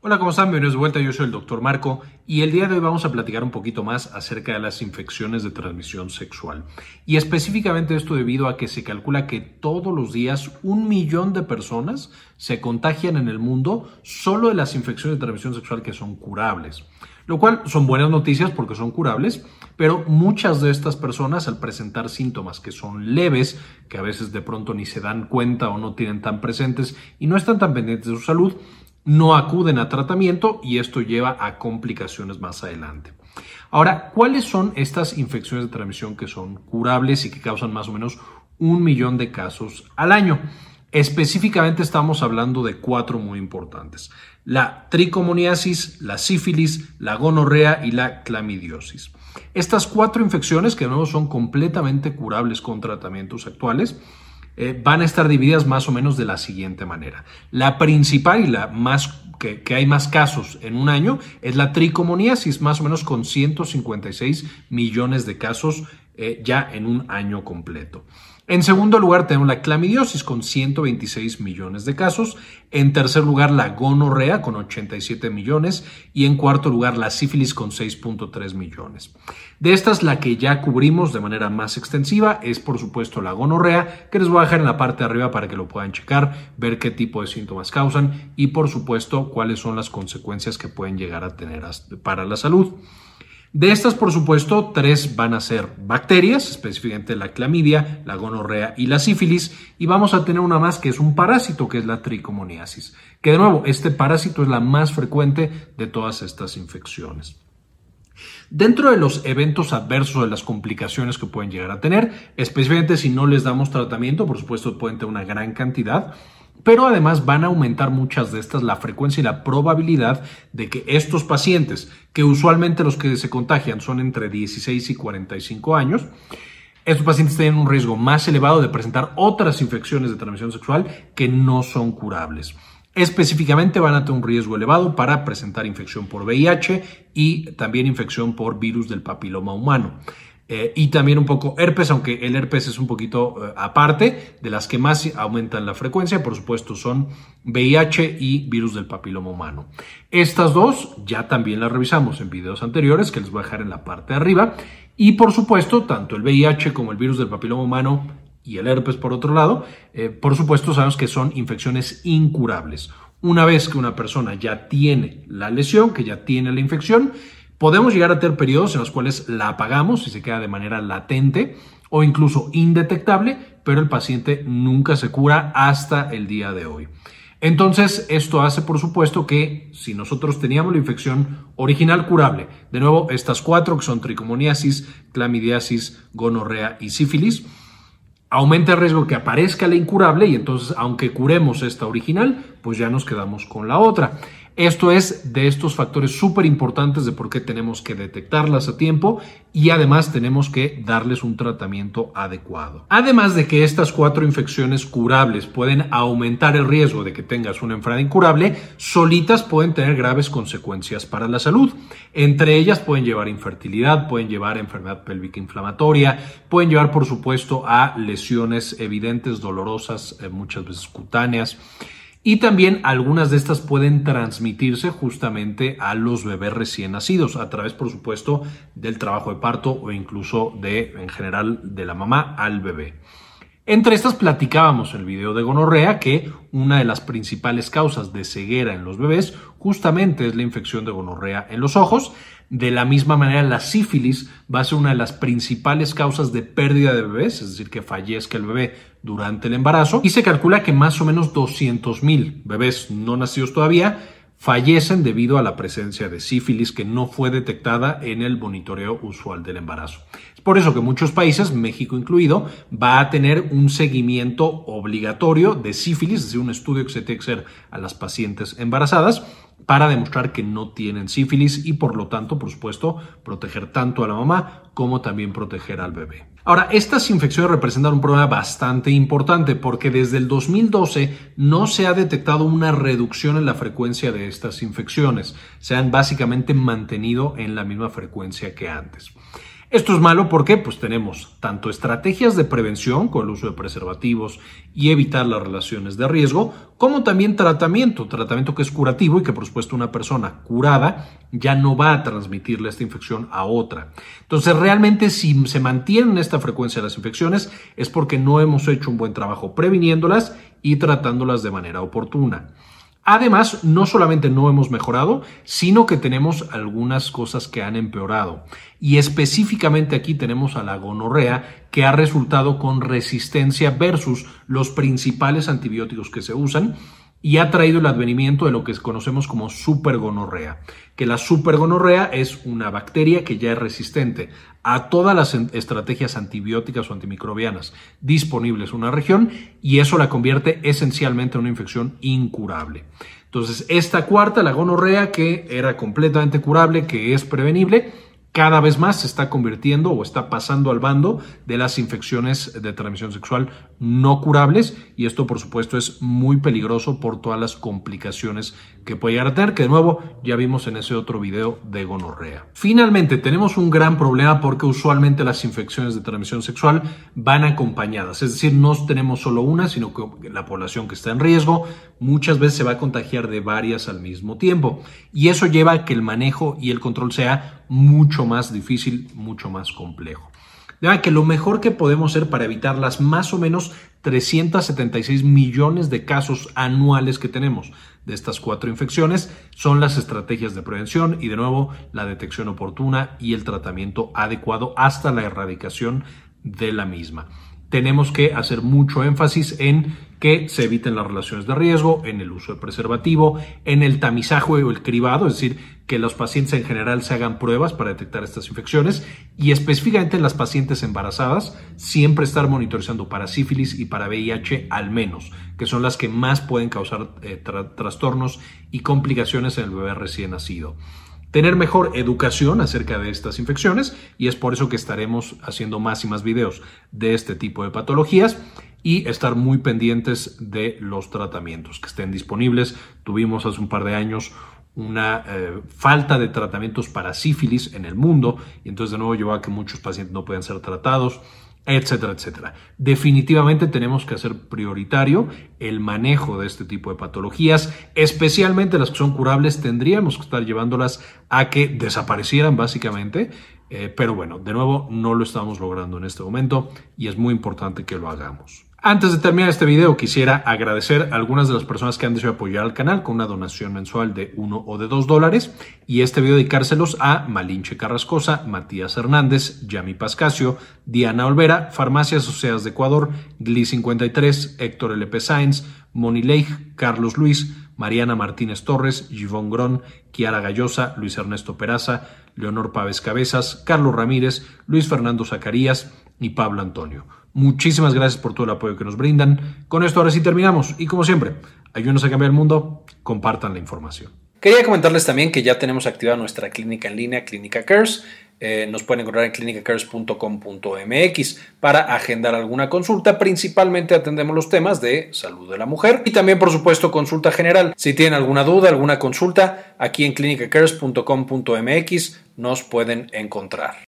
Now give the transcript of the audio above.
Hola, ¿cómo están? Bienvenidos de vuelta. Yo soy el doctor Marco y el día de hoy vamos a platicar un poquito más acerca de las infecciones de transmisión sexual. Y específicamente esto debido a que se calcula que todos los días un millón de personas se contagian en el mundo solo de las infecciones de transmisión sexual que son curables. Lo cual son buenas noticias porque son curables, pero muchas de estas personas al presentar síntomas que son leves, que a veces de pronto ni se dan cuenta o no tienen tan presentes y no están tan pendientes de su salud, no acuden a tratamiento y esto lleva a complicaciones más adelante. Ahora, ¿cuáles son estas infecciones de transmisión que son curables y que causan más o menos un millón de casos al año? Específicamente estamos hablando de cuatro muy importantes. La tricomoniasis, la sífilis, la gonorrea y la clamidiosis. Estas cuatro infecciones, que nuevo son completamente curables con tratamientos actuales, eh, van a estar divididas más o menos de la siguiente manera. La principal y la más que, hay más casos en un año es la tricomoniasis, más o menos con 156 millones de casos eh, ya en un año completo. En segundo lugar tenemos la clamidiosis con 126 millones de casos. En tercer lugar la gonorrea con 87 millones y en cuarto lugar la sífilis con 6.3 millones. De estas la que ya cubrimos de manera más extensiva es por supuesto la gonorrea que les voy a dejar en la parte de arriba para que lo puedan checar, ver qué tipo de síntomas causan y por supuesto cuáles son las consecuencias que pueden llegar a tener para la salud. De estas, por supuesto, tres van a ser bacterias, específicamente la clamidia, la gonorrea y la sífilis, y vamos a tener una más que es un parásito, que es la tricomoniasis, que de nuevo, este parásito es la más frecuente de todas estas infecciones. Dentro de los eventos adversos, de las complicaciones que pueden llegar a tener, especialmente si no les damos tratamiento, por supuesto pueden tener una gran cantidad, pero además van a aumentar muchas de estas la frecuencia y la probabilidad de que estos pacientes, que usualmente los que se contagian son entre 16 y 45 años, estos pacientes tienen un riesgo más elevado de presentar otras infecciones de transmisión sexual que no son curables. Específicamente van a tener un riesgo elevado para presentar infección por VIH y también infección por virus del papiloma humano. Eh, y también un poco herpes, aunque el herpes es un poquito eh, aparte, de las que más aumentan la frecuencia, por supuesto, son VIH y virus del papiloma humano. Estas dos ya también las revisamos en videos anteriores, que les voy a dejar en la parte de arriba. Y por supuesto, tanto el VIH como el virus del papiloma humano y el herpes por otro lado, eh, por supuesto sabemos que son infecciones incurables. Una vez que una persona ya tiene la lesión, que ya tiene la infección, Podemos llegar a tener periodos en los cuales la apagamos y se queda de manera latente o incluso indetectable, pero el paciente nunca se cura hasta el día de hoy. Entonces, esto hace, por supuesto, que si nosotros teníamos la infección original curable, de nuevo, estas cuatro que son tricomoniasis, clamidiasis, gonorrea y sífilis, aumenta el riesgo que aparezca la incurable y entonces, aunque curemos esta original, pues ya nos quedamos con la otra. Esto es de estos factores súper importantes de por qué tenemos que detectarlas a tiempo y además tenemos que darles un tratamiento adecuado. Además de que estas cuatro infecciones curables pueden aumentar el riesgo de que tengas una enfermedad incurable, solitas pueden tener graves consecuencias para la salud. Entre ellas pueden llevar infertilidad, pueden llevar enfermedad pélvica inflamatoria, pueden llevar por supuesto a lesiones evidentes, dolorosas, eh, muchas veces cutáneas. Y también algunas de estas pueden transmitirse justamente a los bebés recién nacidos, a través, por supuesto, del trabajo de parto o incluso de, en general, de la mamá al bebé. Entre estas platicábamos en el video de gonorrea que una de las principales causas de ceguera en los bebés justamente es la infección de gonorrea en los ojos. De la misma manera, la sífilis va a ser una de las principales causas de pérdida de bebés, es decir, que fallezca el bebé durante el embarazo. Y se calcula que más o menos 200.000 bebés no nacidos todavía fallecen debido a la presencia de sífilis que no fue detectada en el monitoreo usual del embarazo. Es por eso que muchos países, México incluido, va a tener un seguimiento obligatorio de sífilis, es decir, un estudio que se tiene que hacer a las pacientes embarazadas para demostrar que no tienen sífilis y por lo tanto, por supuesto, proteger tanto a la mamá como también proteger al bebé. Ahora, estas infecciones representan un problema bastante importante porque desde el 2012 no se ha detectado una reducción en la frecuencia de estas infecciones. Se han básicamente mantenido en la misma frecuencia que antes. Esto es malo porque pues tenemos tanto estrategias de prevención con el uso de preservativos y evitar las relaciones de riesgo, como también tratamiento, tratamiento que es curativo y que por supuesto una persona curada ya no va a transmitirle esta infección a otra. Entonces realmente si se mantiene esta frecuencia de las infecciones es porque no hemos hecho un buen trabajo previniéndolas y tratándolas de manera oportuna. Además, no solamente no hemos mejorado, sino que tenemos algunas cosas que han empeorado. Y específicamente aquí tenemos a la gonorrea que ha resultado con resistencia versus los principales antibióticos que se usan y ha traído el advenimiento de lo que conocemos como supergonorrea, que la supergonorrea es una bacteria que ya es resistente a todas las estrategias antibióticas o antimicrobianas disponibles en una región y eso la convierte esencialmente en una infección incurable. Entonces, esta cuarta, la gonorrea, que era completamente curable, que es prevenible, cada vez más se está convirtiendo o está pasando al bando de las infecciones de transmisión sexual no curables y esto por supuesto es muy peligroso por todas las complicaciones que puede llegar a tener, que de nuevo ya vimos en ese otro video de gonorrea. Finalmente, tenemos un gran problema porque usualmente las infecciones de transmisión sexual van acompañadas, es decir, no tenemos solo una, sino que la población que está en riesgo muchas veces se va a contagiar de varias al mismo tiempo y eso lleva a que el manejo y el control sea mucho más difícil, mucho más complejo. De que lo mejor que podemos hacer para evitar las más o menos 376 millones de casos anuales que tenemos de estas cuatro infecciones son las estrategias de prevención y de nuevo la detección oportuna y el tratamiento adecuado hasta la erradicación de la misma tenemos que hacer mucho énfasis en que se eviten las relaciones de riesgo, en el uso de preservativo, en el tamizaje o el cribado, es decir, que los pacientes en general se hagan pruebas para detectar estas infecciones y específicamente en las pacientes embarazadas, siempre estar monitorizando para sífilis y para VIH al menos, que son las que más pueden causar eh, trastornos y complicaciones en el bebé recién nacido tener mejor educación acerca de estas infecciones y es por eso que estaremos haciendo más y más videos de este tipo de patologías y estar muy pendientes de los tratamientos que estén disponibles. Tuvimos hace un par de años una eh, falta de tratamientos para sífilis en el mundo y entonces de nuevo llevó a que muchos pacientes no puedan ser tratados etcétera, etcétera. Definitivamente tenemos que hacer prioritario el manejo de este tipo de patologías, especialmente las que son curables, tendríamos que estar llevándolas a que desaparecieran básicamente, eh, pero bueno, de nuevo no lo estamos logrando en este momento y es muy importante que lo hagamos. Antes de terminar este video, quisiera agradecer a algunas de las personas que han decidido apoyar al canal con una donación mensual de 1 o de 2 dólares y este video dedicárselos a Malinche Carrascosa, Matías Hernández, Yami Pascasio, Diana Olvera, Farmacias Asociadas de Ecuador, Gli53, Héctor LP Sainz, Moni Leigh, Carlos Luis, Mariana Martínez Torres, Givón Grón, Kiara Gallosa, Luis Ernesto Peraza, Leonor Pávez Cabezas, Carlos Ramírez, Luis Fernando Zacarías y Pablo Antonio. Muchísimas gracias por todo el apoyo que nos brindan. Con esto ahora sí terminamos y como siempre, ayúdenos a cambiar el mundo, compartan la información. Quería comentarles también que ya tenemos activada nuestra clínica en línea, Clínica Cares. Eh, nos pueden encontrar en clinicacares.com.mx para agendar alguna consulta. Principalmente atendemos los temas de salud de la mujer y también, por supuesto, consulta general. Si tienen alguna duda, alguna consulta, aquí en clinicacares.com.mx nos pueden encontrar.